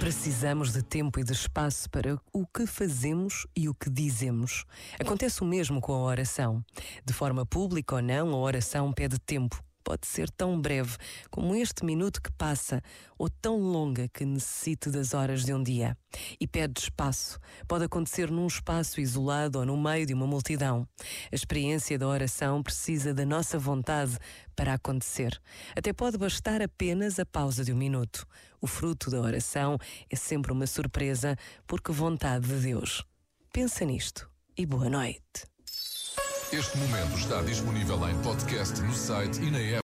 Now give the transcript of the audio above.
Precisamos de tempo e de espaço para o que fazemos e o que dizemos. Acontece o mesmo com a oração. De forma pública ou não, a oração pede tempo pode ser tão breve como este minuto que passa, ou tão longa que necessite das horas de um dia. E pede espaço. Pode acontecer num espaço isolado ou no meio de uma multidão. A experiência da oração precisa da nossa vontade para acontecer. Até pode bastar apenas a pausa de um minuto. O fruto da oração é sempre uma surpresa, porque vontade de Deus. Pensa nisto e boa noite. Este momento está disponível em podcast no site e na app.